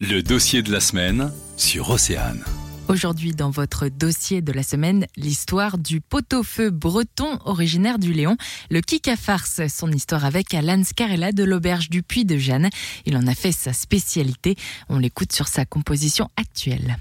Le dossier de la semaine sur Océane. Aujourd'hui, dans votre dossier de la semaine, l'histoire du pot-au-feu breton originaire du Léon, le Kika Farce, son histoire avec Alan Scarella de l'auberge du Puy de Jeanne. Il en a fait sa spécialité. On l'écoute sur sa composition actuelle.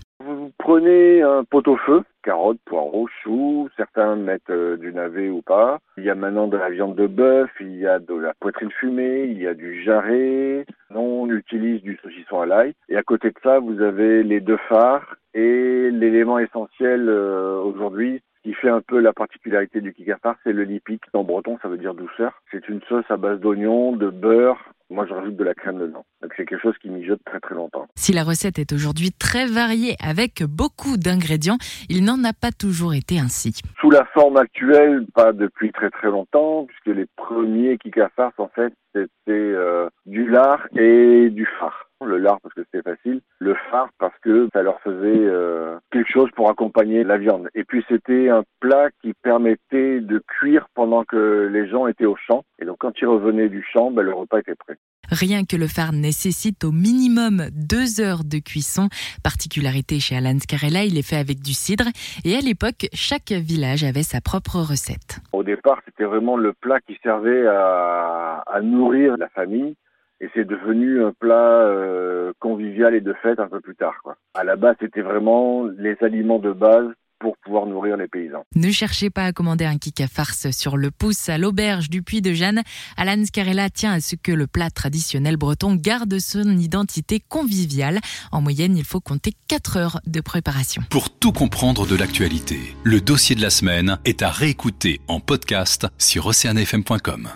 Prenez un pot-au-feu, carottes, poireaux, choux, certains mettent euh, du navet ou pas. Il y a maintenant de la viande de bœuf, il y a de la poitrine fumée, il y a du jarret. On utilise du saucisson à l'ail. Et à côté de ça, vous avez les deux phares et l'élément essentiel euh, aujourd'hui, qui fait un peu la particularité du kikafar, c'est le lipic. En breton, ça veut dire douceur. C'est une sauce à base d'oignons, de beurre. Moi, je rajoute de la crème dedans. Donc, c'est quelque chose qui mijote très très longtemps. Si la recette est aujourd'hui très variée avec beaucoup d'ingrédients, il n'en a pas toujours été ainsi. Sous la forme actuelle, pas depuis très très longtemps, puisque les premiers kikafars, en fait, c'était euh, du lard et du phare le lard parce que c'était facile, le phare parce que ça leur faisait euh, quelque chose pour accompagner la viande. Et puis c'était un plat qui permettait de cuire pendant que les gens étaient au champ. Et donc quand ils revenaient du champ, ben, le repas était prêt. Rien que le phare nécessite au minimum deux heures de cuisson. Particularité chez Alan Scarella, il est fait avec du cidre. Et à l'époque, chaque village avait sa propre recette. Au départ, c'était vraiment le plat qui servait à, à nourrir la famille et c'est devenu un plat euh, convivial et de fête un peu plus tard. Quoi. À la base, c'était vraiment les aliments de base pour pouvoir nourrir les paysans. Ne cherchez pas à commander un kika farce sur le pouce à l'auberge du Puy de Jeanne. Alan Scarella tient à ce que le plat traditionnel breton garde son identité conviviale. En moyenne, il faut compter 4 heures de préparation. Pour tout comprendre de l'actualité, le dossier de la semaine est à réécouter en podcast sur oceanfm.com.